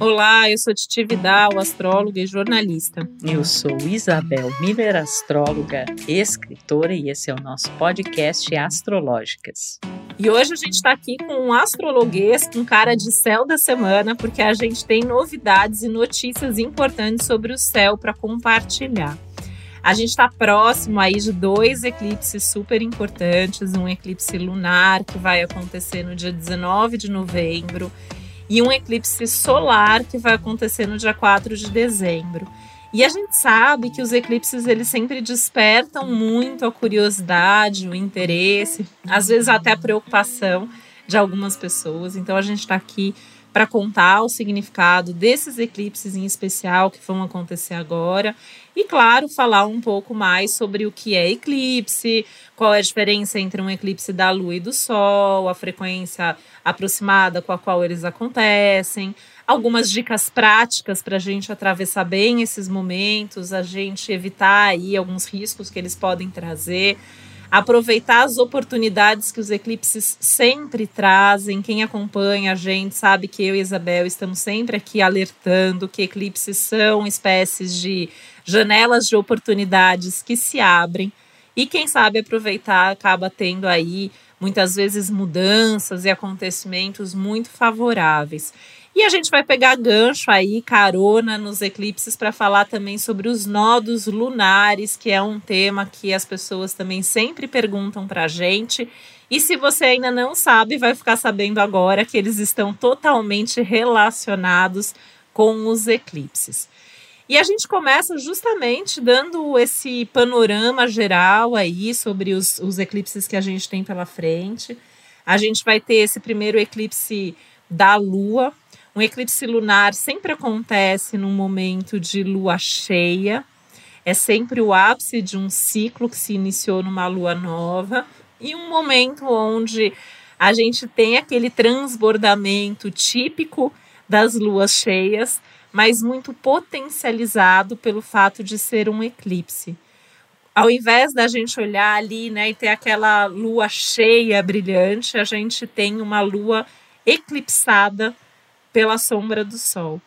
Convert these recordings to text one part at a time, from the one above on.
Olá, eu sou Titi Vidal, astróloga e jornalista. Eu sou Isabel Miller, astróloga, escritora, e esse é o nosso podcast Astrológicas. E hoje a gente está aqui com um astrologuês com cara de céu da semana, porque a gente tem novidades e notícias importantes sobre o céu para compartilhar. A gente está próximo aí de dois eclipses super importantes, um eclipse lunar que vai acontecer no dia 19 de novembro e um eclipse solar que vai acontecer no dia 4 de dezembro. E a gente sabe que os eclipses eles sempre despertam muito a curiosidade, o interesse, às vezes até a preocupação de algumas pessoas. Então a gente está aqui para contar o significado desses eclipses em especial que vão acontecer agora. E, claro, falar um pouco mais sobre o que é eclipse, qual é a diferença entre um eclipse da Lua e do Sol, a frequência aproximada com a qual eles acontecem, algumas dicas práticas para a gente atravessar bem esses momentos, a gente evitar aí alguns riscos que eles podem trazer aproveitar as oportunidades que os eclipses sempre trazem. Quem acompanha a gente sabe que eu e Isabel estamos sempre aqui alertando que eclipses são espécies de janelas de oportunidades que se abrem e quem sabe aproveitar acaba tendo aí muitas vezes mudanças e acontecimentos muito favoráveis. E a gente vai pegar gancho aí, carona nos eclipses, para falar também sobre os nodos lunares, que é um tema que as pessoas também sempre perguntam para a gente. E se você ainda não sabe, vai ficar sabendo agora que eles estão totalmente relacionados com os eclipses. E a gente começa justamente dando esse panorama geral aí sobre os, os eclipses que a gente tem pela frente. A gente vai ter esse primeiro eclipse da Lua, um eclipse lunar sempre acontece num momento de lua cheia, é sempre o ápice de um ciclo que se iniciou numa lua nova e um momento onde a gente tem aquele transbordamento típico das luas cheias, mas muito potencializado pelo fato de ser um eclipse. Ao invés da gente olhar ali né, e ter aquela lua cheia brilhante, a gente tem uma lua eclipsada pela sombra do sol.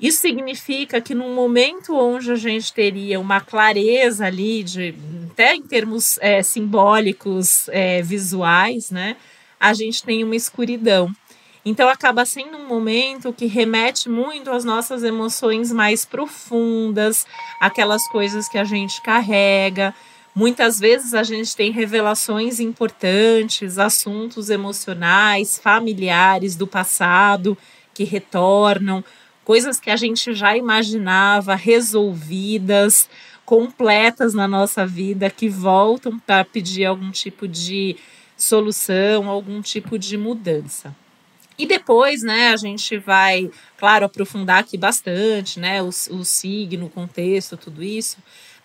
Isso significa que num momento onde a gente teria uma clareza ali, de, até em termos é, simbólicos, é, visuais, né, a gente tem uma escuridão. Então acaba sendo um momento que remete muito às nossas emoções mais profundas, aquelas coisas que a gente carrega. Muitas vezes a gente tem revelações importantes, assuntos emocionais, familiares do passado que retornam, coisas que a gente já imaginava resolvidas, completas na nossa vida, que voltam para pedir algum tipo de solução, algum tipo de mudança. E depois, né, a gente vai, claro, aprofundar aqui bastante, né, o, o signo, o contexto, tudo isso.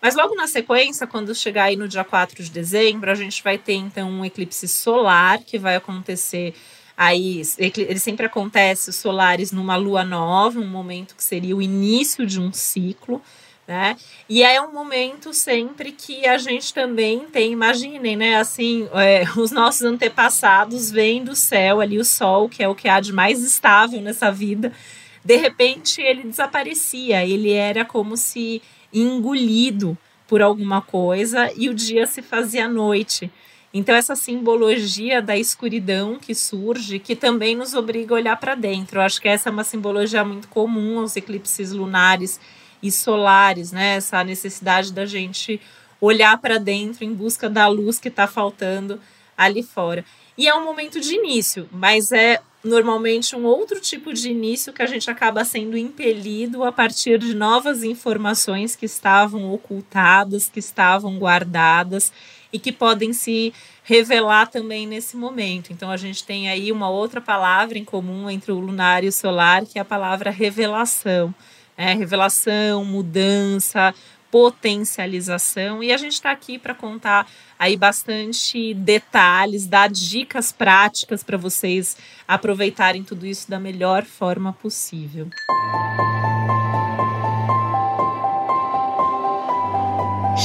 Mas logo na sequência, quando chegar aí no dia 4 de dezembro, a gente vai ter então um eclipse solar que vai acontecer Aí ele sempre acontece os solares numa lua nova, um momento que seria o início de um ciclo, né? E é um momento sempre que a gente também tem, imaginem, né? Assim, é, os nossos antepassados vêm do céu ali o sol, que é o que há de mais estável nessa vida. De repente ele desaparecia, ele era como se engolido por alguma coisa e o dia se fazia noite. Então, essa simbologia da escuridão que surge, que também nos obriga a olhar para dentro. Eu acho que essa é uma simbologia muito comum aos eclipses lunares e solares, né? Essa necessidade da gente olhar para dentro em busca da luz que está faltando ali fora. E é um momento de início, mas é normalmente um outro tipo de início que a gente acaba sendo impelido a partir de novas informações que estavam ocultadas, que estavam guardadas e que podem se revelar também nesse momento. Então a gente tem aí uma outra palavra em comum entre o lunar e o solar, que é a palavra revelação. Né? Revelação, mudança, potencialização. E a gente está aqui para contar aí bastante detalhes, dar dicas práticas para vocês aproveitarem tudo isso da melhor forma possível.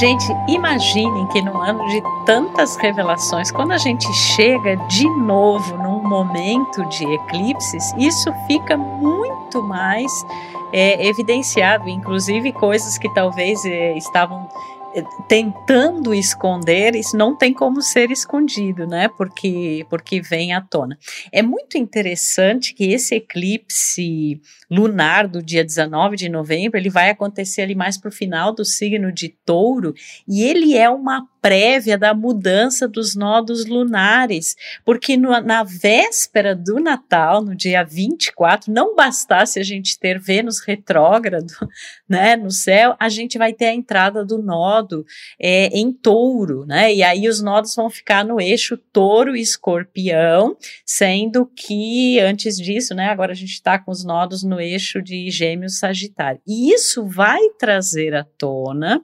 Gente, imaginem que no ano de tantas revelações, quando a gente chega de novo num momento de eclipses, isso fica muito mais é, evidenciado, inclusive coisas que talvez é, estavam tentando esconder, isso não tem como ser escondido, né? Porque, porque vem à tona. É muito interessante que esse eclipse lunar do dia 19 de novembro, ele vai acontecer ali mais para o final do signo de touro, e ele é uma prévia da mudança dos nodos lunares, porque no, na véspera do Natal, no dia 24, não bastasse a gente ter Vênus retrógrado né, no céu, a gente vai ter a entrada do nodo é, em touro, né? E aí os nodos vão ficar no eixo touro escorpião, sendo que antes disso, né, agora a gente está com os nodos no eixo de gêmeos sagitário. E isso vai trazer à tona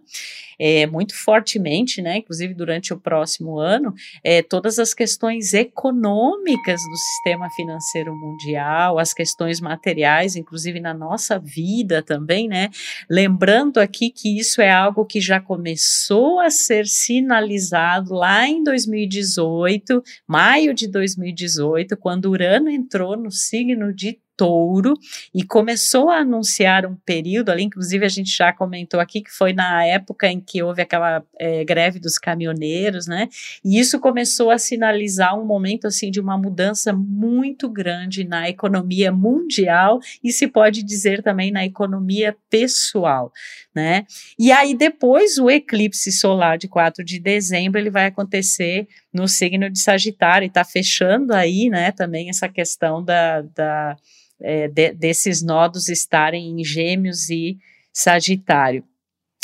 é, muito fortemente, né, inclusive durante o próximo ano, é, todas as questões econômicas do sistema financeiro mundial, as questões materiais, inclusive na nossa vida também, né? Lembrando aqui que isso é algo que já começou a ser sinalizado lá em 2018, maio de 2018, quando Urano entrou no signo de touro e começou a anunciar um período ali, inclusive a gente já comentou aqui que foi na época em que houve aquela é, greve dos caminhoneiros, né? E isso começou a sinalizar um momento assim de uma mudança muito grande na economia mundial e se pode dizer também na economia pessoal, né? E aí depois o eclipse solar de 4 de dezembro ele vai acontecer no signo de Sagitário e está fechando aí, né? Também essa questão da, da é, de, desses nodos estarem em Gêmeos e Sagitário.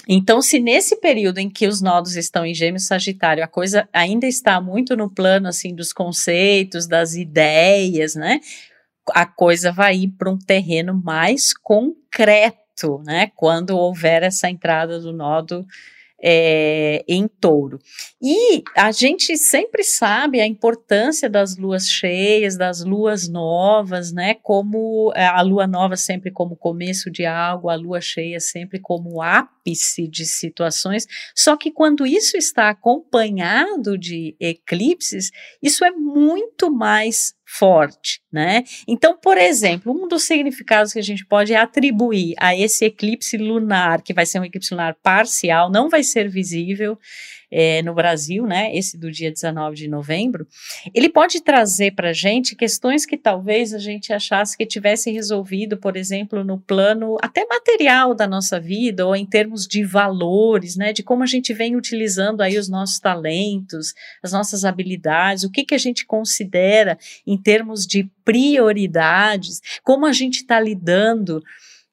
Então, se nesse período em que os nodos estão em Gêmeos Sagitário, a coisa ainda está muito no plano assim dos conceitos, das ideias, né? A coisa vai ir para um terreno mais concreto, né? Quando houver essa entrada do nodo é, em touro. E a gente sempre sabe a importância das luas cheias, das luas novas, né? Como é, a lua nova sempre como começo de algo, a lua cheia sempre como ápice de situações. Só que quando isso está acompanhado de eclipses, isso é muito mais forte, né? Então, por exemplo, um dos significados que a gente pode atribuir a esse eclipse lunar, que vai ser um eclipse lunar parcial, não vai ser visível, é, no Brasil, né, esse do dia 19 de novembro, ele pode trazer para a gente questões que talvez a gente achasse que tivesse resolvido, por exemplo, no plano até material da nossa vida, ou em termos de valores, né, de como a gente vem utilizando aí os nossos talentos, as nossas habilidades, o que, que a gente considera em termos de prioridades, como a gente está lidando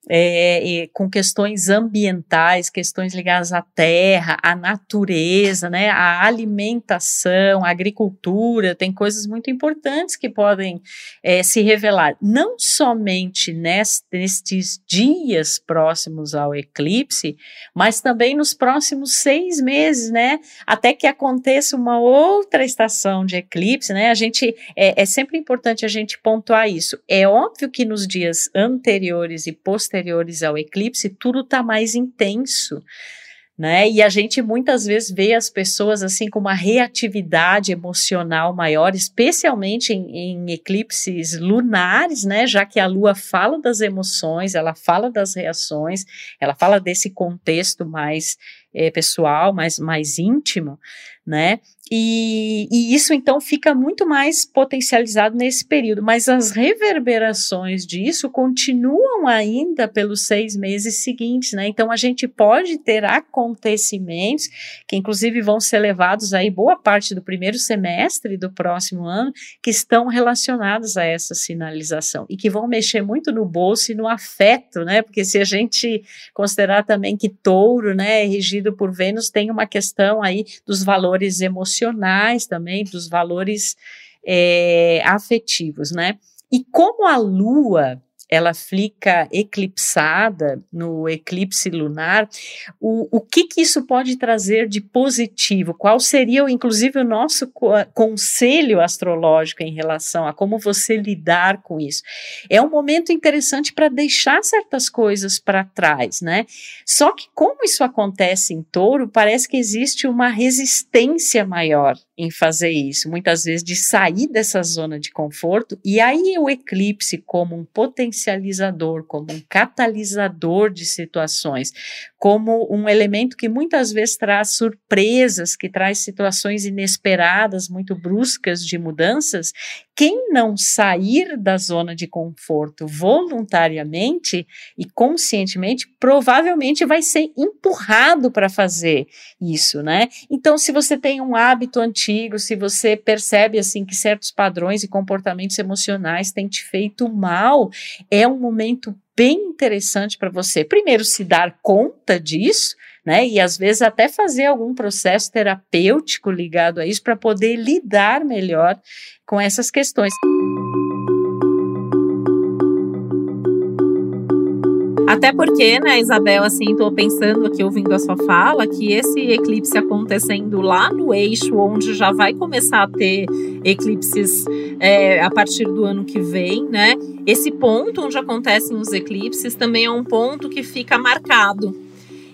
é, com questões ambientais, questões ligadas à terra, à natureza, né, à alimentação, à agricultura, tem coisas muito importantes que podem é, se revelar, não somente nest, nestes dias próximos ao eclipse, mas também nos próximos seis meses, né, até que aconteça uma outra estação de eclipse, né, a gente, é, é sempre importante a gente pontuar isso. É óbvio que nos dias anteriores e posteriores posteriores ao eclipse, tudo está mais intenso. Né? E a gente muitas vezes vê as pessoas assim com uma reatividade emocional maior, especialmente em, em, eclipses lunares, né? Já que a Lua fala das emoções, ela fala das reações, ela fala desse contexto mais é, pessoal, mais, mais íntimo, né? E, e, isso então fica muito mais potencializado nesse período, mas as reverberações disso continuam ainda pelos seis meses seguintes, né? Então a gente pode ter acontecimentos que, inclusive, vão ser levados aí boa parte do primeiro semestre do próximo ano, que estão relacionados a essa sinalização e que vão mexer muito no bolso e no afeto, né? Porque se a gente considerar também que touro, né, é regido por Vênus, tem uma questão aí dos valores emocionais emocionais também, dos valores é, afetivos, né? E como a Lua ela fica eclipsada no eclipse lunar, o, o que, que isso pode trazer de positivo? Qual seria, inclusive, o nosso conselho astrológico em relação a como você lidar com isso? É um momento interessante para deixar certas coisas para trás, né? Só que, como isso acontece em touro, parece que existe uma resistência maior em fazer isso, muitas vezes de sair dessa zona de conforto, e aí o eclipse, como um potencializador, como um catalisador de situações, como um elemento que muitas vezes traz surpresas, que traz situações inesperadas, muito bruscas de mudanças, quem não sair da zona de conforto voluntariamente e conscientemente, provavelmente vai ser empurrado para fazer isso, né? Então, se você tem um hábito antigo, se você percebe assim que certos padrões e comportamentos emocionais têm te feito mal, é um momento bem interessante para você, primeiro, se dar conta disso, né? E às vezes até fazer algum processo terapêutico ligado a isso para poder lidar melhor com essas questões. Até porque, né, Isabel, assim, tô pensando aqui, ouvindo a sua fala, que esse eclipse acontecendo lá no eixo, onde já vai começar a ter eclipses é, a partir do ano que vem, né? Esse ponto onde acontecem os eclipses também é um ponto que fica marcado.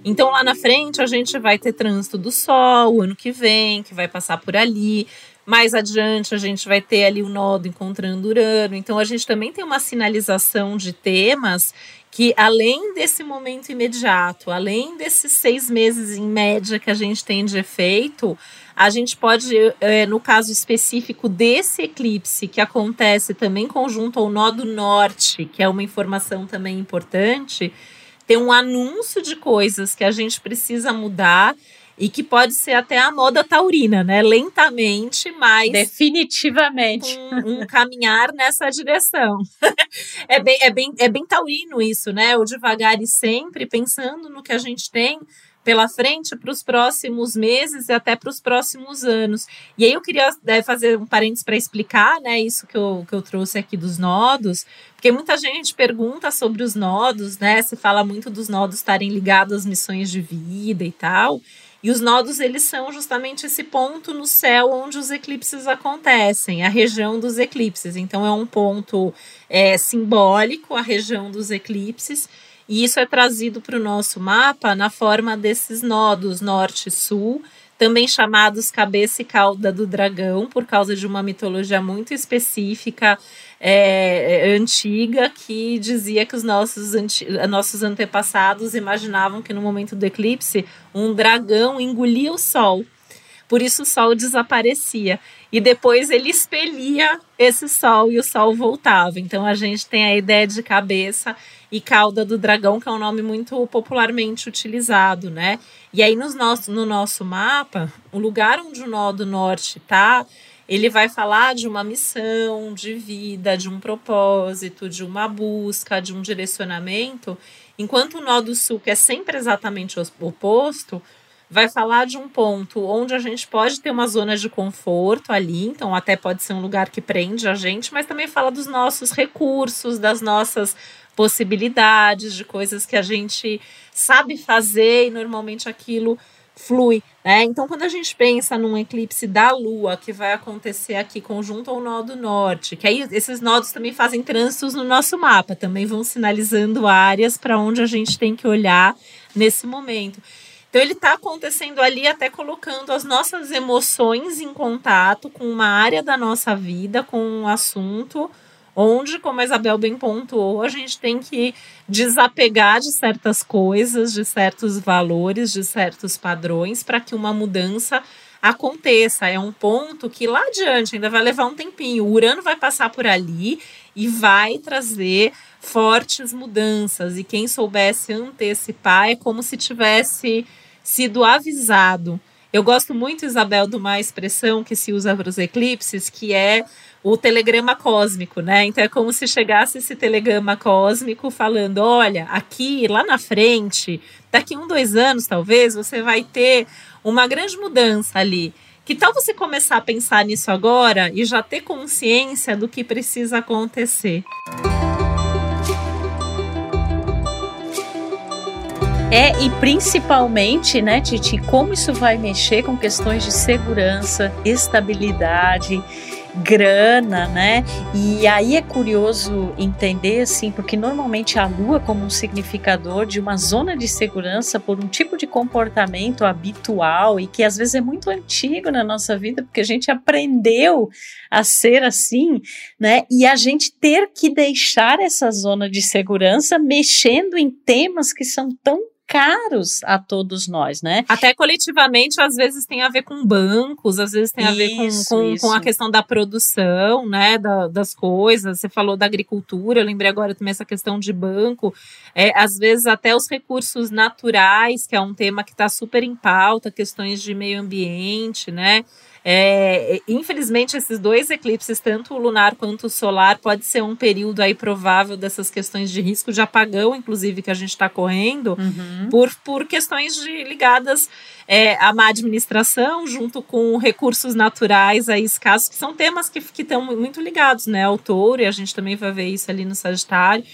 Então, lá na frente, a gente vai ter trânsito do Sol o ano que vem, que vai passar por ali. Mais adiante, a gente vai ter ali o nodo encontrando Urano. Então, a gente também tem uma sinalização de temas que além desse momento imediato, além desses seis meses em média que a gente tem de efeito, a gente pode, é, no caso específico desse eclipse, que acontece também conjunto ao nó do norte, que é uma informação também importante, ter um anúncio de coisas que a gente precisa mudar e que pode ser até a moda taurina, né? Lentamente, mas definitivamente um, um caminhar nessa direção. é bem, é bem, é bem taurino isso, né? O devagar e sempre pensando no que a gente tem pela frente para os próximos meses e até para os próximos anos. E aí eu queria é, fazer um parênteses para explicar, né, isso que eu, que eu trouxe aqui dos nodos, porque muita gente pergunta sobre os nodos, né, se fala muito dos nodos estarem ligados às missões de vida e tal. E os nodos, eles são justamente esse ponto no céu onde os eclipses acontecem, a região dos eclipses. Então, é um ponto é, simbólico, a região dos eclipses, e isso é trazido para o nosso mapa na forma desses nodos norte-sul, também chamados cabeça e cauda do dragão, por causa de uma mitologia muito específica é, é, antiga que dizia que os nossos, nossos antepassados imaginavam que no momento do eclipse um dragão engolia o sol. Por isso o sol desaparecia. E depois ele expelia esse sol e o sol voltava. Então a gente tem a ideia de cabeça e cauda do dragão, que é um nome muito popularmente utilizado, né? E aí nos nosso, no nosso mapa, o lugar onde o nó do norte está ele vai falar de uma missão de vida, de um propósito, de uma busca, de um direcionamento, enquanto o nó do sul, que é sempre exatamente o oposto, vai falar de um ponto onde a gente pode ter uma zona de conforto ali, então até pode ser um lugar que prende a gente, mas também fala dos nossos recursos, das nossas possibilidades, de coisas que a gente sabe fazer e normalmente aquilo flui, né? Então, quando a gente pensa num eclipse da Lua que vai acontecer aqui conjunto ao nó do norte, que aí esses nodos também fazem trânsitos no nosso mapa, também vão sinalizando áreas para onde a gente tem que olhar nesse momento. Então, ele está acontecendo ali até colocando as nossas emoções em contato com uma área da nossa vida, com um assunto onde, como a Isabel bem pontuou, a gente tem que desapegar de certas coisas, de certos valores, de certos padrões, para que uma mudança aconteça. É um ponto que lá adiante ainda vai levar um tempinho. O Urano vai passar por ali e vai trazer fortes mudanças. E quem soubesse antecipar é como se tivesse sido avisado. Eu gosto muito, Isabel, de uma expressão que se usa para os eclipses, que é o telegrama cósmico, né? Então é como se chegasse esse telegrama cósmico falando: olha, aqui, lá na frente, daqui um, dois anos, talvez, você vai ter uma grande mudança ali. Que tal você começar a pensar nisso agora e já ter consciência do que precisa acontecer? É, e principalmente, né, Titi, como isso vai mexer com questões de segurança, estabilidade grana, né? E aí é curioso entender, assim, porque normalmente a lua como um significador de uma zona de segurança por um tipo de comportamento habitual e que às vezes é muito antigo na nossa vida, porque a gente aprendeu a ser assim, né? E a gente ter que deixar essa zona de segurança mexendo em temas que são tão caros a todos nós, né? Até coletivamente, às vezes tem a ver com bancos, às vezes tem a ver com, com, com, a questão da produção, né, da, das coisas. Você falou da agricultura, eu lembrei agora também essa questão de banco. É, às vezes até os recursos naturais, que é um tema que está super em pauta, questões de meio ambiente, né? É, infelizmente, esses dois eclipses, tanto o lunar quanto o solar, pode ser um período aí provável dessas questões de risco de apagão, inclusive, que a gente está correndo, uhum. por, por questões de, ligadas é, à má administração, junto com recursos naturais aí escassos, que são temas que estão muito ligados né, ao touro, e a gente também vai ver isso ali no Sagitário.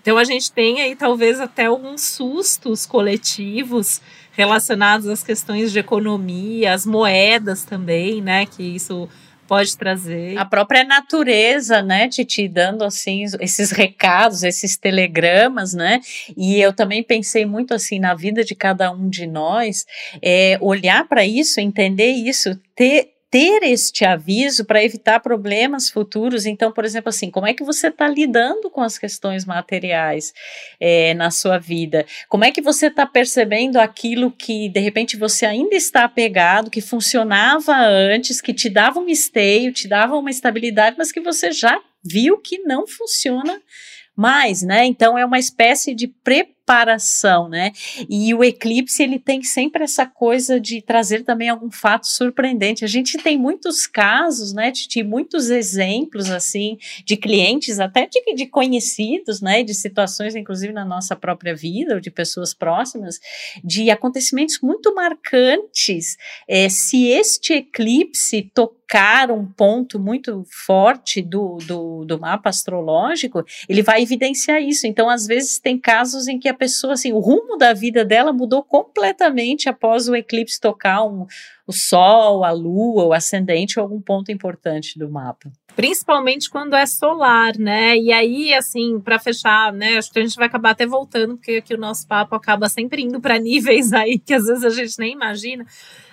Então a gente tem aí talvez até alguns sustos coletivos relacionados às questões de economia, as moedas também, né? Que isso pode trazer. A própria natureza, né, Titi, dando assim esses recados, esses telegramas, né? E eu também pensei muito assim na vida de cada um de nós, é, olhar para isso, entender isso, ter ter este aviso para evitar problemas futuros. Então, por exemplo, assim, como é que você está lidando com as questões materiais é, na sua vida? Como é que você está percebendo aquilo que de repente você ainda está apegado, que funcionava antes, que te dava um esteio, te dava uma estabilidade, mas que você já viu que não funciona mais, né? Então é uma espécie de preparação, né? E o eclipse ele tem sempre essa coisa de trazer também algum fato surpreendente. A gente tem muitos casos, né, de muitos exemplos assim de clientes, até de, de conhecidos, né, de situações inclusive na nossa própria vida ou de pessoas próximas, de acontecimentos muito marcantes. É, se este eclipse tocar tocar um ponto muito forte do, do, do, mapa astrológico, ele vai evidenciar isso. Então, às vezes, tem casos em que a pessoa, assim, o rumo da vida dela mudou completamente após o eclipse tocar um, o Sol, a Lua, o ascendente ou algum ponto importante do mapa. Principalmente quando é solar, né? E aí, assim, para fechar, né? Acho que a gente vai acabar até voltando, porque aqui o nosso papo acaba sempre indo para níveis aí que às vezes a gente nem imagina.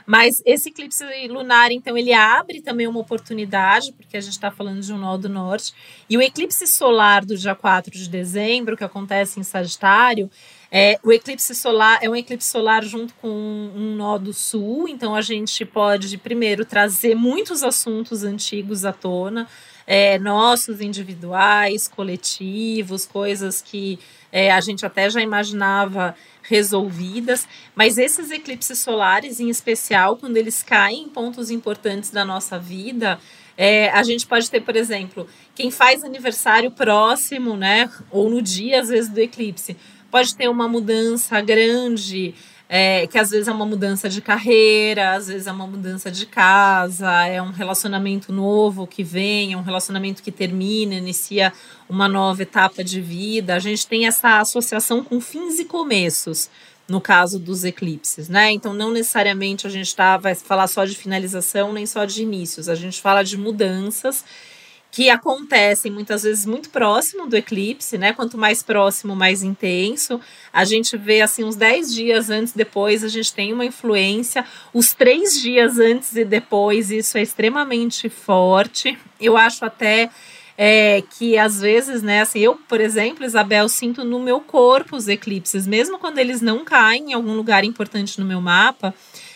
Mas esse eclipse lunar, então, ele abre também uma oportunidade, porque a gente está falando de um nó do norte. E o eclipse solar do dia 4 de dezembro, que acontece em Sagitário, é, o eclipse solar é um eclipse solar junto com um, nó do sul, então a gente pode, primeiro, trazer muitos assuntos antigos à tona, é, nossos individuais, coletivos, coisas que é, a gente até já imaginava resolvidas, mas esses eclipses solares, em especial, quando eles caem em pontos importantes da nossa vida, é, a gente pode ter, por exemplo, quem faz aniversário próximo, né, ou no dia, às vezes, do eclipse, pode ter uma mudança grande é, que às vezes é uma mudança de carreira, às vezes é uma mudança de casa, é um relacionamento novo que vem, é um relacionamento que termina, inicia uma nova etapa de vida. A gente tem essa associação com fins e começos no caso dos eclipses, né? Então, não necessariamente a gente tá, vai falar só de finalização, nem só de inícios, a gente fala de mudanças que acontecem muitas vezes muito próximo do eclipse, né? Quanto mais próximo, mais intenso. A gente vê assim uns 10 dias antes depois, a gente tem uma influência. Os três dias antes e depois, isso é extremamente forte. Eu acho até é, que às vezes, né, assim, eu, por exemplo, Isabel, sinto no meu corpo os eclipses, mesmo quando eles não caem em algum lugar importante no meu mapa,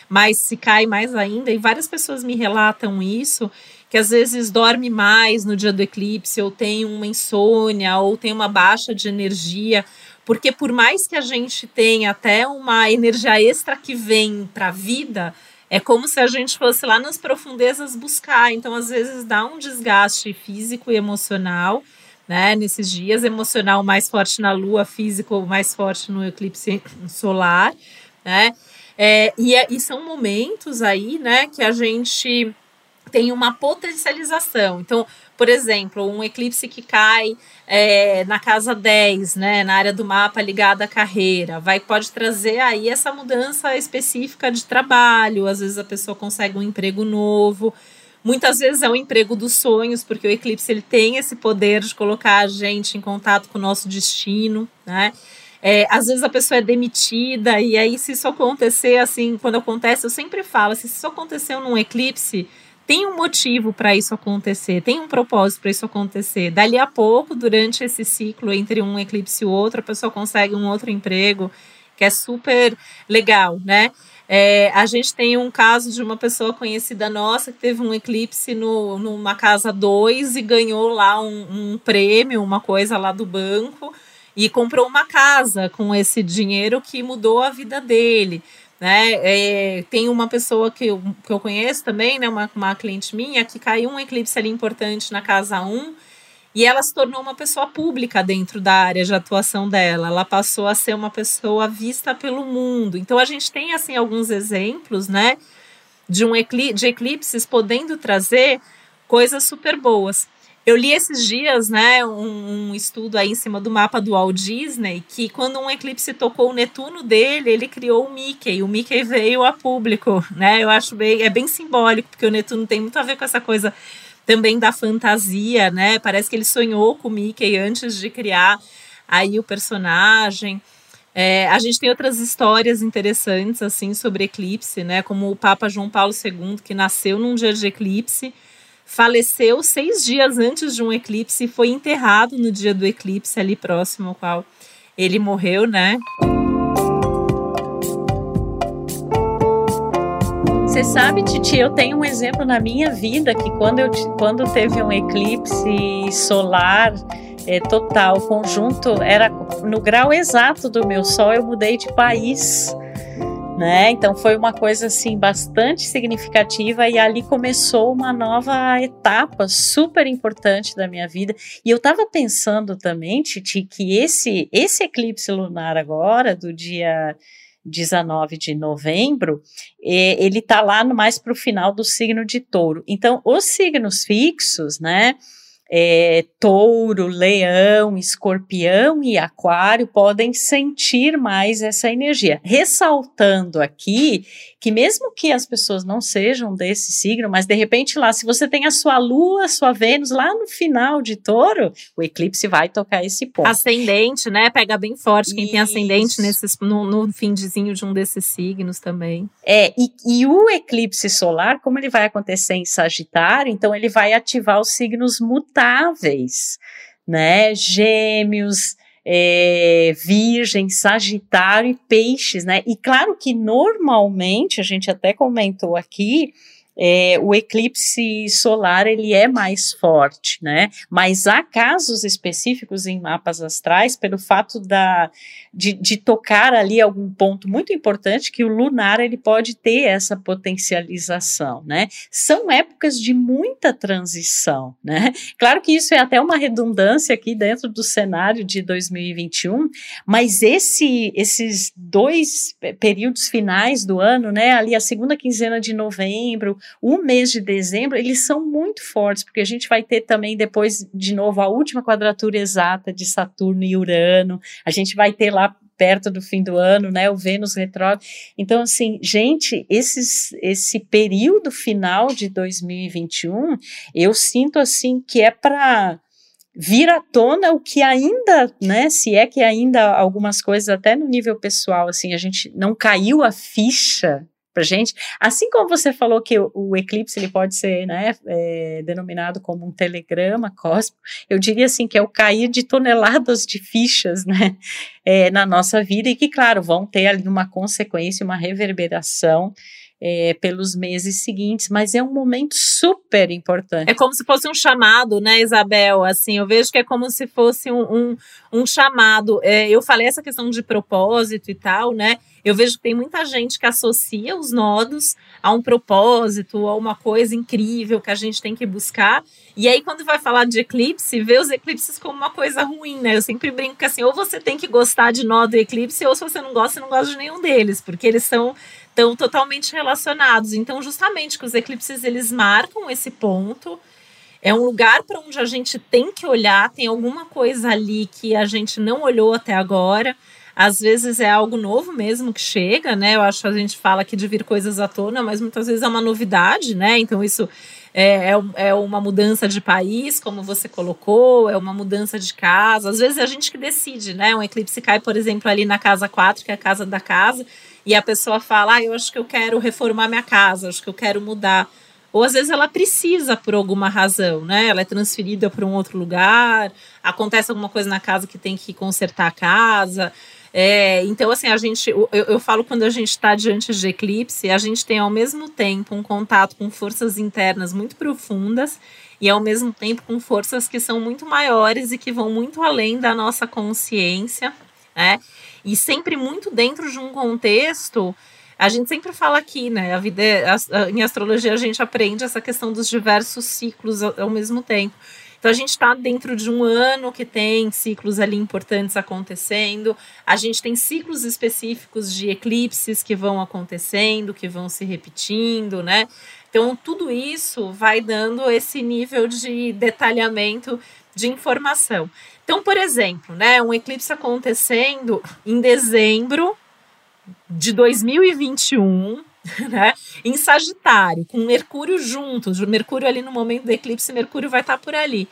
mas se cai mais ainda, e várias pessoas me relatam isso que às vezes dorme mais no dia do eclipse, ou tem uma insônia, ou tem uma baixa de energia, porque por mais que a gente tenha até uma energia extra que vem para a vida, é como se a gente fosse lá nas profundezas buscar. Então, às vezes, dá um desgaste físico e emocional, né? Nesses dias, emocional mais forte na lua, físico mais forte no eclipse solar, né? É, e, é, e são momentos aí, né, que a gente tem uma potencialização. Então, por exemplo, um eclipse que cai é, na casa 10, né, na área do mapa ligada à carreira, vai pode trazer aí essa mudança específica de trabalho, às vezes a pessoa consegue um emprego novo, muitas vezes é um emprego dos sonhos, porque o eclipse ele tem esse poder de colocar a gente em contato com o nosso destino, né? É, às vezes a pessoa é demitida, e aí, se isso acontecer, assim, quando acontece, eu sempre falo, assim, se isso aconteceu num eclipse, tem um motivo para isso acontecer, tem um propósito para isso acontecer. Dali a pouco, durante esse ciclo entre um eclipse e outro, a pessoa consegue um outro emprego, que é super legal, né? É, a gente tem um caso de uma pessoa conhecida nossa que teve um eclipse no, numa casa 2 e ganhou lá um, um prêmio, uma coisa lá do banco e comprou uma casa com esse dinheiro que mudou a vida dele. Né? É, tem uma pessoa que eu, que eu conheço também, né? uma, uma cliente minha, que caiu um eclipse ali importante na casa 1 e ela se tornou uma pessoa pública dentro da área de atuação dela. Ela passou a ser uma pessoa vista pelo mundo. Então a gente tem assim alguns exemplos, né, de um eclipse, de eclipses podendo trazer coisas super boas. Eu li esses dias, né, um, um, estudo aí em cima do mapa do Walt Disney, que quando um eclipse tocou o Netuno dele, ele criou o Mickey. O Mickey veio a público, né? Eu acho bem, é bem simbólico, porque o Netuno tem muito a ver com essa coisa também da fantasia, né? Parece que ele sonhou com o Mickey antes de criar aí o personagem. É, a gente tem outras histórias interessantes assim sobre eclipse, né? Como o Papa João Paulo II, que nasceu num dia de eclipse faleceu seis dias antes de um eclipse e foi enterrado no dia do eclipse, ali próximo ao qual ele morreu, né? Você sabe, Titi, eu tenho um exemplo na minha vida que quando, eu, quando teve um eclipse solar é, total, conjunto, era no grau exato do meu sol, eu mudei de país né? Então foi uma coisa assim bastante significativa e ali começou uma nova etapa super importante da minha vida. E eu estava pensando também, Titi, que esse esse eclipse lunar agora do dia 19 de novembro, ele está lá mais para o final do signo de touro. Então, os signos fixos, né? É, touro, leão, escorpião e aquário podem sentir mais essa energia. Ressaltando aqui que, mesmo que as pessoas não sejam desse signo, mas de repente lá, se você tem a sua lua, a sua Vênus lá no final de touro, o eclipse vai tocar esse ponto. Ascendente, né? Pega bem forte quem Isso. tem ascendente nesses, no, no finzinho de um desses signos também. É, e, e o eclipse solar, como ele vai acontecer em Sagitário, então ele vai ativar os signos mutáveis né? Gêmeos, é, Virgem, Sagitário e Peixes, né? E claro que normalmente, a gente até comentou aqui, é, o eclipse solar ele é mais forte, né? Mas há casos específicos em mapas astrais pelo fato da, de, de, tocar ali algum ponto muito importante que o lunar ele pode ter essa potencialização, né? São épocas de muita transição, né? Claro que isso é até uma redundância aqui dentro do cenário de 2021, mas esse, esses dois períodos finais do ano, né? Ali a segunda quinzena de novembro, o mês de dezembro, eles são muito fortes, porque a gente vai ter também depois, de novo, a última quadratura exata de Saturno e Urano, a gente vai ter lá perto do fim do ano, né, o Vênus retrógrado. Então, assim, gente, esses, esse período final de 2021, eu sinto, assim, que é para vir à tona o que ainda, né, se é que ainda algumas coisas até no nível pessoal, assim, a gente não caiu a ficha para gente. Assim como você falou que o, o eclipse ele pode ser né, é, denominado como um telegrama cósmico, eu diria assim que é o cair de toneladas de fichas né, é, na nossa vida e que, claro, vão ter ali uma consequência, uma reverberação é, pelos meses seguintes, mas é um momento super importante. É como se fosse um chamado, né, Isabel? Assim, eu vejo que é como se fosse um, um, um chamado. É, eu falei essa questão de propósito e tal, né? Eu vejo que tem muita gente que associa os nodos a um propósito, a uma coisa incrível que a gente tem que buscar. E aí, quando vai falar de eclipse, vê os eclipses como uma coisa ruim, né? Eu sempre brinco que assim, ou você tem que gostar de nó do eclipse, ou se você não gosta, você não gosta de nenhum deles, porque eles são estão totalmente relacionados. Então, justamente que os eclipses eles marcam esse ponto. é um lugar para onde a gente tem que olhar, tem alguma coisa ali que a gente não olhou até agora. Às vezes é algo novo mesmo que chega, né? Eu acho que a gente fala aqui de vir coisas à tona, mas muitas vezes é uma novidade, né? Então isso é, é, é, uma mudança de país, como você colocou, é uma mudança de casa. Às vezes é a gente que decide, né? Um eclipse cai, por exemplo, ali na casa 4, que é a casa da casa, e a pessoa fala: ah, eu acho que eu quero reformar minha casa, acho que eu quero mudar. Ou às vezes ela precisa por alguma razão, né? Ela é transferida para um outro lugar, acontece alguma coisa na casa que tem que consertar a casa. É, então, assim, a gente, eu, eu falo quando a gente está diante de eclipse, a gente tem ao mesmo tempo um contato com forças internas muito profundas e ao mesmo tempo com forças que são muito maiores e que vão muito além da nossa consciência, né? E sempre muito dentro de um contexto a gente sempre fala aqui, né? A vida, é, a, em astrologia a gente aprende essa questão dos diversos ciclos ao, ao mesmo tempo. Então a gente está dentro de um ano que tem ciclos ali importantes acontecendo, a gente tem ciclos específicos de eclipses que vão acontecendo, que vão se repetindo, né? Então tudo isso vai dando esse nível de detalhamento de informação. Então, por exemplo, né, um eclipse acontecendo em dezembro de 2021, né? Em Sagitário, com Mercúrio juntos, Mercúrio ali no momento do eclipse, Mercúrio vai estar por ali.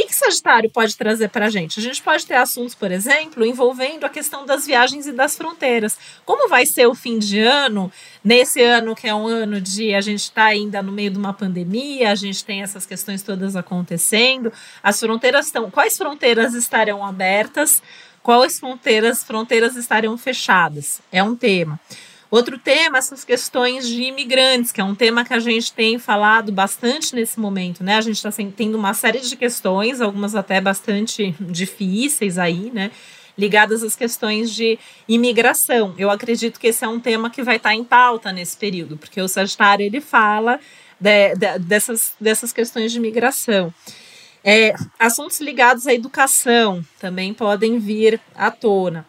Que, que Sagitário pode trazer para a gente? A gente pode ter assuntos, por exemplo, envolvendo a questão das viagens e das fronteiras. Como vai ser o fim de ano, nesse ano que é um ano de a gente está ainda no meio de uma pandemia, a gente tem essas questões todas acontecendo, as fronteiras estão. Quais fronteiras estarão abertas? Quais fronteiras, fronteiras estarão fechadas? É um tema. Outro tema, essas questões de imigrantes, que é um tema que a gente tem falado bastante nesse momento, né? A gente está tendo uma série de questões, algumas até bastante difíceis aí, né? Ligadas às questões de imigração. Eu acredito que esse é um tema que vai estar em pauta nesse período, porque o Sagitário ele fala de, de, dessas, dessas questões de imigração. É, assuntos ligados à educação também podem vir à tona.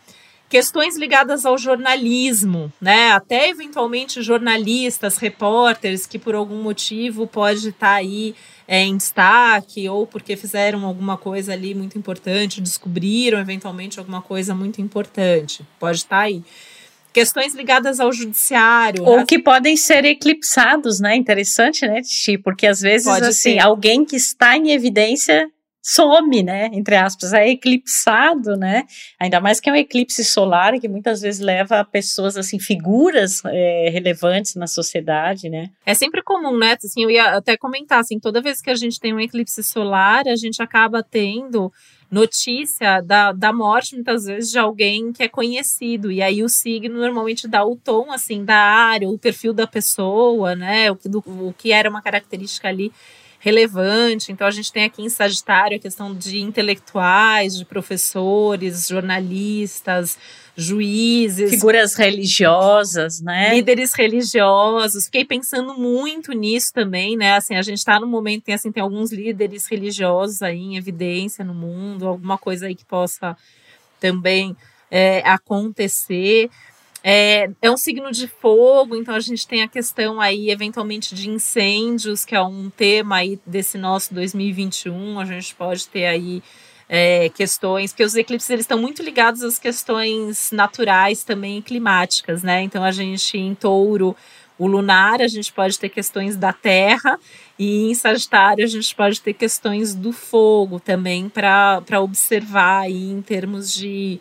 Questões ligadas ao jornalismo, né? Até eventualmente jornalistas, repórteres que por algum motivo pode estar aí é, em destaque ou porque fizeram alguma coisa ali muito importante, descobriram eventualmente alguma coisa muito importante, pode estar aí questões ligadas ao judiciário. Ou que podem ser eclipsados, né? Interessante, né, Titi? Porque às vezes, Pode assim, ser. alguém que está em evidência some, né? Entre aspas, é eclipsado, né? Ainda mais que é um eclipse solar que muitas vezes leva pessoas, assim, figuras é, relevantes na sociedade, né? É sempre comum, né? Assim, eu ia até comentar, assim, toda vez que a gente tem um eclipse solar, a gente acaba tendo notícia da, da morte, muitas vezes, de alguém que é conhecido. E aí o signo normalmente dá o tom, assim, da área, o perfil da pessoa, né? O, do, o que era uma característica ali relevante. Então a gente tem aqui em Sagitário a questão de intelectuais, de professores, jornalistas, juízes, figuras religiosas, né? Líderes religiosos. Fiquei pensando muito nisso também, né? Assim, a gente está no momento tem assim tem alguns líderes religiosos aí em evidência no mundo, alguma coisa aí que possa também é, acontecer. É, é um signo de fogo, então a gente tem a questão aí, eventualmente, de incêndios, que é um tema aí desse nosso 2021. A gente pode ter aí é, questões, porque os eclipses eles estão muito ligados às questões naturais também climáticas, né? Então a gente em touro, o lunar, a gente pode ter questões da terra, e em Sagitário a gente pode ter questões do fogo também para observar aí em termos de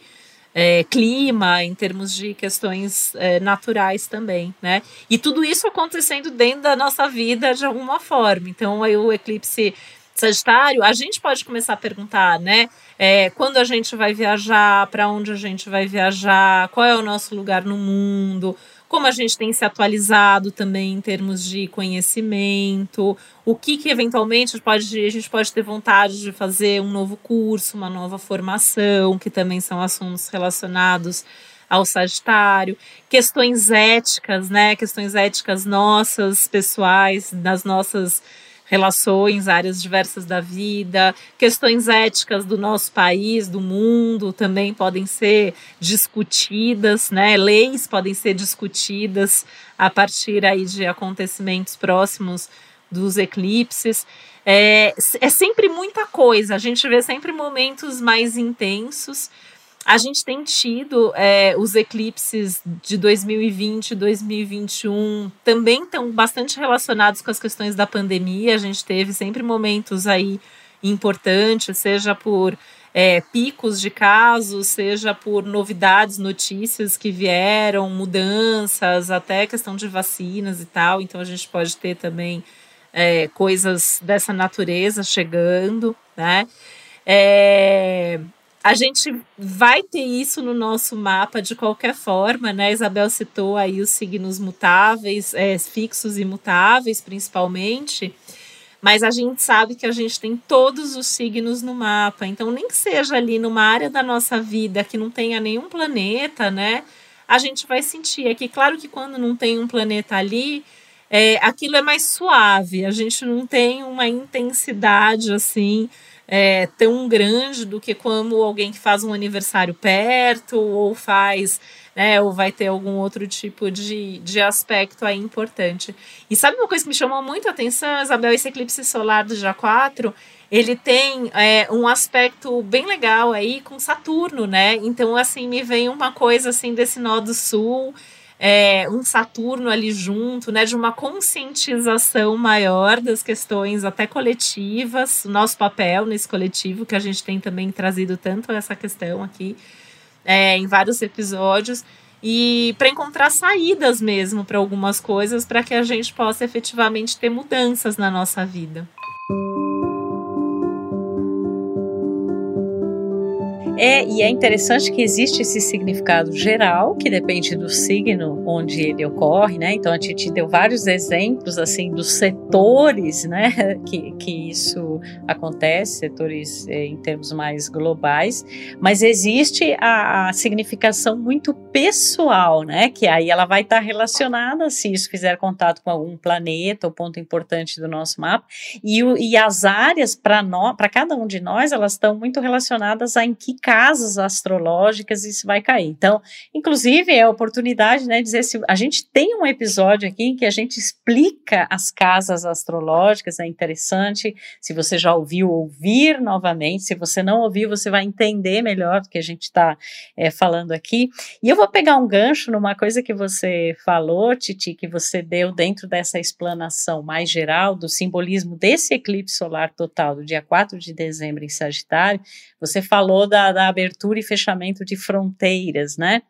é, clima, em termos de questões é, naturais também, né? E tudo isso acontecendo dentro da nossa vida de alguma forma. Então, aí o eclipse Sagitário, a gente pode começar a perguntar, né? É, quando a gente vai viajar, para onde a gente vai viajar, qual é o nosso lugar no mundo, como a gente tem se atualizado também em termos de conhecimento, o que, que eventualmente pode, a gente pode ter vontade de fazer um novo curso, uma nova formação, que também são assuntos relacionados ao Sagitário, questões éticas, né? Questões éticas nossas, pessoais, das nossas relações, áreas diversas da vida, questões éticas do nosso país, do mundo também podem ser discutidas, né? Leis podem ser discutidas a partir aí de acontecimentos próximos dos eclipses. É, é sempre muita coisa, a gente vê sempre momentos mais intensos. A gente tem tido é, os eclipses de 2020 e 2021 também estão bastante relacionados com as questões da pandemia. A gente teve sempre momentos aí importantes, seja por é, picos de casos, seja por novidades, notícias que vieram, mudanças, até questão de vacinas e tal. Então a gente pode ter também é, coisas dessa natureza chegando, né? É, a gente vai ter isso no nosso mapa de qualquer forma, né? Isabel citou aí os signos mutáveis, é, fixos e mutáveis, principalmente. Mas a gente sabe que a gente tem todos os signos no mapa. Então, nem que seja ali numa área da nossa vida que não tenha nenhum planeta, né? A gente vai sentir. É que, claro que quando não tem um planeta ali, é, aquilo é mais suave. A gente não tem uma intensidade assim é, tão grande do que como alguém que faz um aniversário perto ou faz, né, ou vai ter algum outro tipo de, de aspecto aí importante. E sabe uma coisa que me chamou muito a atenção, Isabel, esse eclipse solar do dia 4, ele tem é, um aspecto bem legal aí com Saturno, né? Então, assim, me vem uma coisa assim desse nó do sul, é, um Saturno ali junto, né, de uma conscientização maior das questões até coletivas, nosso papel nesse coletivo, que a gente tem também trazido tanto essa questão aqui é, em vários episódios, e para encontrar saídas mesmo para algumas coisas, para que a gente possa efetivamente ter mudanças na nossa vida. É, e é interessante que existe esse significado geral, que depende do signo onde ele ocorre, né? Então a Titi deu vários exemplos, assim, dos setores, né, que, que isso acontece, setores é, em termos mais globais, mas existe a, a, significação muito pessoal, né, que aí ela vai estar relacionada, se isso fizer contato com algum planeta ou ponto importante do nosso mapa, e, o, e as áreas para cada um de nós, elas estão muito relacionadas a em que casas astrológicas isso vai cair. Então, inclusive, é a oportunidade, né, dizer se a gente tem um episódio aqui em que a gente explica as casas astrológicas, é interessante. Se você já ouviu, ouvir novamente. Se você não ouviu, você vai entender melhor do que a gente está é, falando aqui. E eu vou pegar um gancho numa coisa que você falou, Titi, que você deu dentro dessa explanação mais geral do simbolismo desse eclipse solar total do dia 4 de dezembro em Sagitário. Você falou da, da abertura e fechamento de fronteiras, né?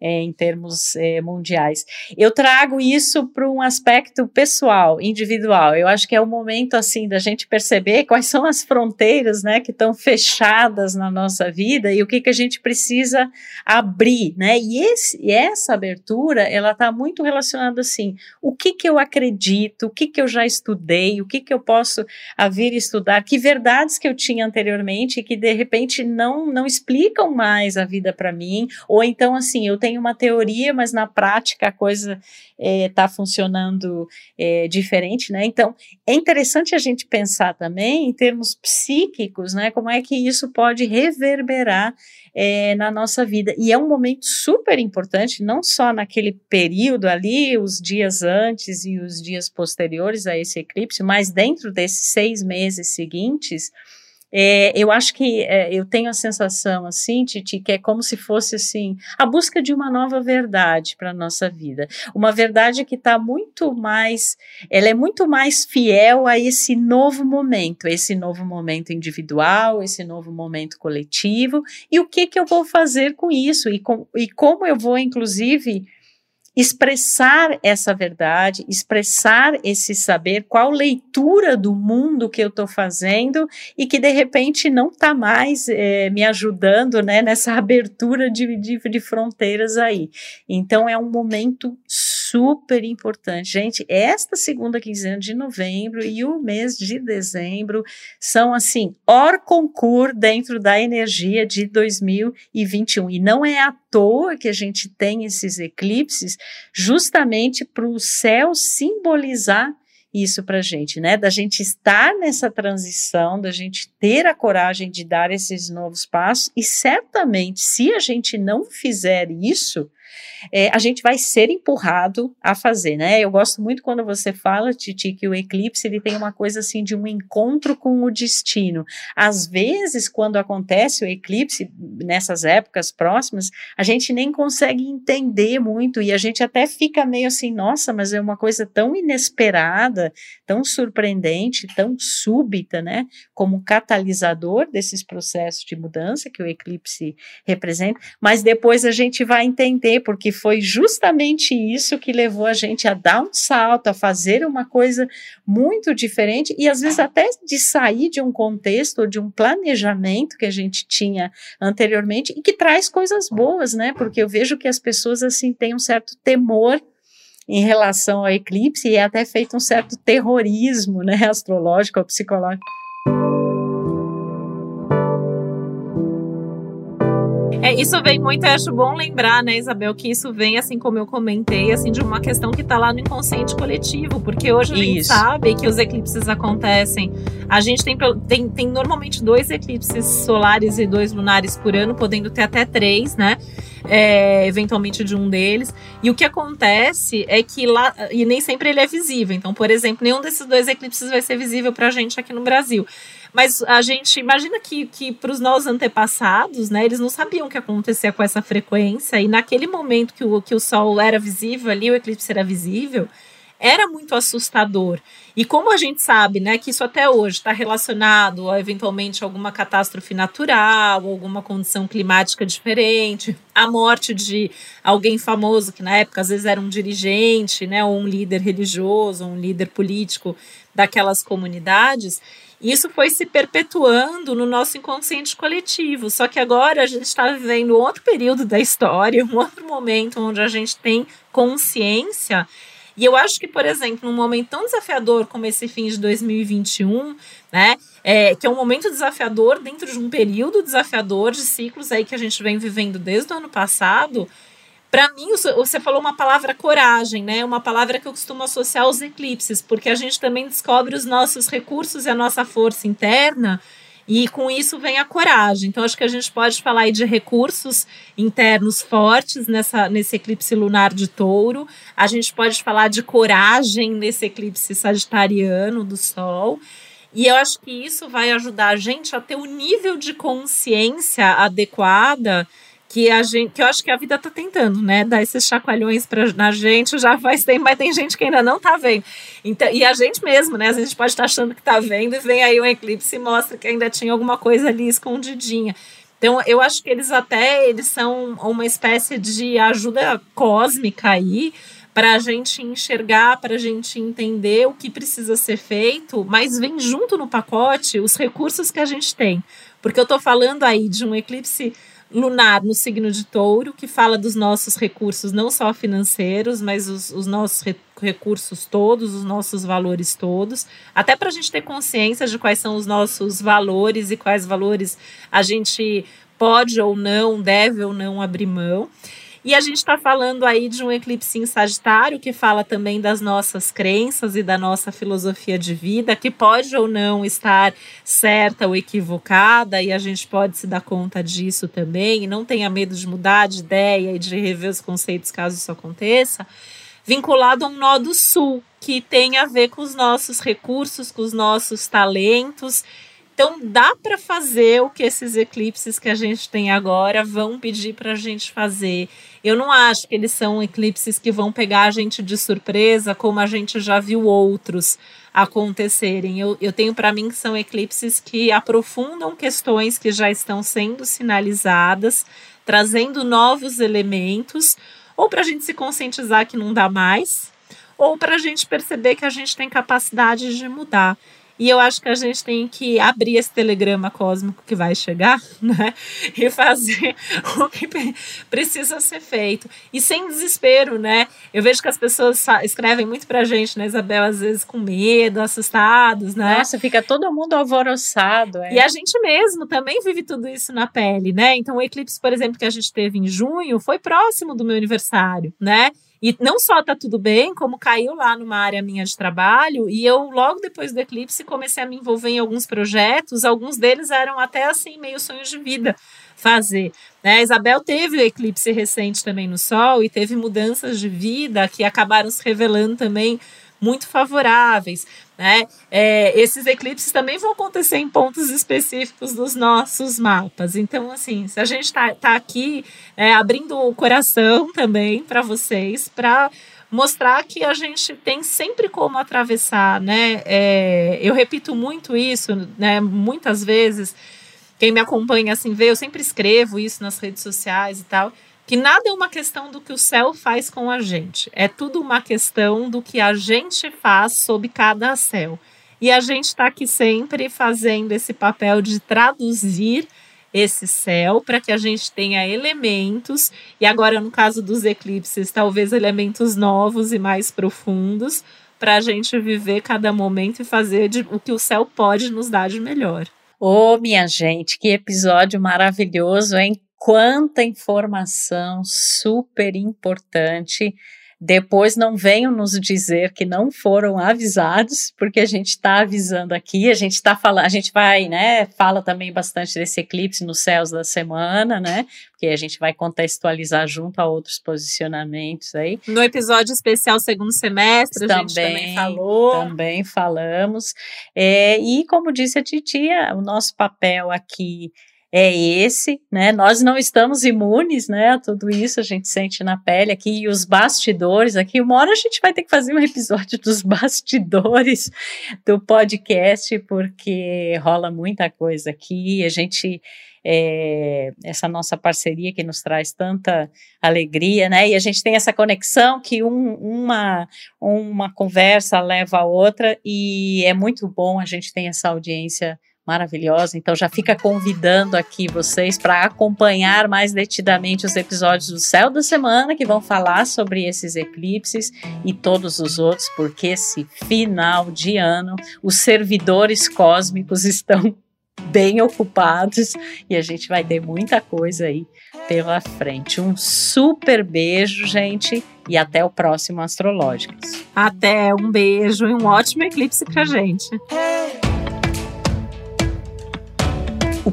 É, em termos é, mundiais. Eu trago isso para um aspecto pessoal, individual. Eu acho que é o momento assim da gente perceber quais são as fronteiras, né, que estão fechadas na nossa vida e o que que a gente precisa abrir, né? E, esse, e essa abertura, ela está muito relacionada assim, o que que eu acredito, o que que eu já estudei, o que que eu posso vir estudar, que verdades que eu tinha anteriormente e que de repente não não explicam mais a vida para mim, ou então assim eu tenho tem uma teoria, mas na prática a coisa está é, funcionando é, diferente, né? Então é interessante a gente pensar também em termos psíquicos, né? Como é que isso pode reverberar é, na nossa vida. E é um momento super importante, não só naquele período ali, os dias antes e os dias posteriores a esse eclipse, mas dentro desses seis meses seguintes é, eu acho que é, eu tenho a sensação, assim, Titi, que é como se fosse, assim, a busca de uma nova verdade para a nossa vida. Uma verdade que está muito mais, ela é muito mais fiel a esse novo momento, esse novo momento individual, esse novo momento coletivo, e o que que eu vou fazer com isso, e, com, e como eu vou, inclusive, expressar essa verdade, expressar esse saber, qual leitura do mundo que eu estou fazendo e que de repente não está mais é, me ajudando né, nessa abertura de, de, de fronteiras aí. Então é um momento importante. Gente, esta segunda quinzena de novembro e o mês de dezembro são assim, or concur dentro da energia de 2021. E não é à toa que a gente tem esses eclipses, justamente para o céu simbolizar isso para a gente, né? Da gente estar nessa transição, da gente ter a coragem de dar esses novos passos, e certamente, se a gente não fizer isso, é, a gente vai ser empurrado a fazer, né? Eu gosto muito quando você fala, Titi, que o eclipse ele tem uma coisa assim de um encontro com o destino. Às vezes, quando acontece o eclipse, nessas épocas próximas, a gente nem consegue entender muito e a gente até fica meio assim, nossa, mas é uma coisa tão inesperada, tão surpreendente, tão súbita, né? Como catalisador desses processos de mudança que o eclipse representa, mas depois a gente vai entender, porque foi justamente isso que levou a gente a dar um salto, a fazer uma coisa muito diferente e às vezes até de sair de um contexto de um planejamento que a gente tinha anteriormente e que traz coisas boas, né? Porque eu vejo que as pessoas assim têm um certo temor em relação ao eclipse e é até feito um certo terrorismo, né, astrológico ou psicológico. É, isso vem muito, eu acho bom lembrar, né, Isabel, que isso vem, assim como eu comentei, assim, de uma questão que está lá no inconsciente coletivo, porque hoje a isso. gente sabe que os eclipses acontecem. A gente tem, tem, tem normalmente dois eclipses solares e dois lunares por ano, podendo ter até três, né? É, eventualmente de um deles. E o que acontece é que lá. E nem sempre ele é visível. Então, por exemplo, nenhum desses dois eclipses vai ser visível para a gente aqui no Brasil. Mas a gente imagina que, que para os nossos antepassados, né, eles não sabiam o que acontecia com essa frequência, e naquele momento que o, que o Sol era visível ali, o eclipse era visível, era muito assustador. E como a gente sabe, né, que isso até hoje está relacionado a eventualmente alguma catástrofe natural, alguma condição climática diferente, a morte de alguém famoso que na época às vezes era um dirigente, né, ou um líder religioso, ou um líder político daquelas comunidades, isso foi se perpetuando no nosso inconsciente coletivo. Só que agora a gente está vivendo outro período da história, um outro momento onde a gente tem consciência. E eu acho que, por exemplo, num momento tão desafiador como esse fim de 2021, né, é, que é um momento desafiador dentro de um período desafiador de ciclos aí que a gente vem vivendo desde o ano passado, para mim, você falou uma palavra coragem, né? Uma palavra que eu costumo associar aos eclipses, porque a gente também descobre os nossos recursos e a nossa força interna, e com isso vem a coragem. Então, acho que a gente pode falar aí de recursos internos fortes nessa, nesse eclipse lunar de touro. A gente pode falar de coragem nesse eclipse sagitariano do Sol. E eu acho que isso vai ajudar a gente a ter o nível de consciência adequada que a gente, que eu acho que a vida tá tentando, né, dar esses chacoalhões pra, na gente, já faz tempo, mas tem gente que ainda não tá vendo. Então, e a gente mesmo, né, a gente pode estar tá achando que tá vendo e vem aí um eclipse e mostra que ainda tinha alguma coisa ali escondidinha. Então, eu acho que eles até, eles são uma espécie de ajuda cósmica aí, para a gente enxergar, para a gente entender o que precisa ser feito, mas vem junto no pacote os recursos que a gente tem. Porque eu estou falando aí de um eclipse lunar no signo de touro, que fala dos nossos recursos, não só financeiros, mas os, os nossos re recursos todos, os nossos valores todos, até para a gente ter consciência de quais são os nossos valores e quais valores a gente pode ou não, deve ou não abrir mão. E a gente está falando aí de um eclipse em Sagitário, que fala também das nossas crenças e da nossa filosofia de vida, que pode ou não estar certa ou equivocada, e a gente pode se dar conta disso também, e não tenha medo de mudar de ideia e de rever os conceitos caso isso aconteça. Vinculado a um nó do sul, que tem a ver com os nossos recursos, com os nossos talentos então dá para fazer o que esses eclipses que a gente tem agora vão pedir para a gente fazer. Eu não acho que eles são eclipses que vão pegar a gente de surpresa, como a gente já viu outros acontecerem. Eu, eu tenho para mim que são eclipses que aprofundam questões que já estão sendo sinalizadas, trazendo novos elementos, ou para a gente se conscientizar que não dá mais, ou para a gente perceber que a gente tem capacidade de mudar. E eu acho que a gente tem que abrir esse telegrama cósmico que vai chegar, né? E fazer o que precisa ser feito. E sem desespero, né? Eu vejo que as pessoas escrevem muito pra gente, né, Isabel, às vezes com medo, assustados, né? Nossa, fica todo mundo alvoroçado. É. E a gente mesmo também vive tudo isso na pele, né? Então, o eclipse, por exemplo, que a gente teve em junho, foi próximo do meu aniversário, né? E não só tá tudo bem, como caiu lá numa área minha de trabalho, e eu, logo depois do eclipse, comecei a me envolver em alguns projetos, alguns deles eram até assim, meio sonhos de vida. fazer. Né? A Isabel teve o eclipse recente também no Sol e teve mudanças de vida que acabaram se revelando também muito favoráveis. Né? É, esses eclipses também vão acontecer em pontos específicos dos nossos mapas. Então, assim, se a gente está tá aqui é, abrindo o coração também para vocês, para mostrar que a gente tem sempre como atravessar, né? É, eu repito muito isso, né? Muitas vezes, quem me acompanha assim vê, eu sempre escrevo isso nas redes sociais e tal que nada é uma questão do que o céu faz com a gente, é tudo uma questão do que a gente faz sob cada céu. E a gente está aqui sempre fazendo esse papel de traduzir esse céu para que a gente tenha elementos, e agora no caso dos eclipses, talvez elementos novos e mais profundos, para a gente viver cada momento e fazer de, o que o céu pode nos dar de melhor. Ô, oh, minha gente, que episódio maravilhoso, hein? Quanta informação super importante. Depois não venham nos dizer que não foram avisados, porque a gente está avisando aqui, a gente está falando, a gente vai, né, fala também bastante desse eclipse nos céus da semana, né? Porque a gente vai contextualizar junto a outros posicionamentos aí. No episódio especial segundo semestre, também, a gente também falou. Também falamos. É, e como disse a titia, o nosso papel aqui é esse, né? Nós não estamos imunes, né, tudo isso, a gente sente na pele aqui, e os bastidores aqui, uma hora a gente vai ter que fazer um episódio dos bastidores do podcast, porque rola muita coisa aqui, a gente, é, essa nossa parceria que nos traz tanta alegria, né, e a gente tem essa conexão que um, uma, uma conversa leva a outra, e é muito bom a gente ter essa audiência maravilhosa. Então já fica convidando aqui vocês para acompanhar mais detidamente os episódios do Céu da Semana que vão falar sobre esses eclipses e todos os outros, porque esse final de ano os servidores cósmicos estão bem ocupados e a gente vai ter muita coisa aí pela frente. Um super beijo, gente, e até o próximo Astrológicos. Até, um beijo e um ótimo eclipse pra gente.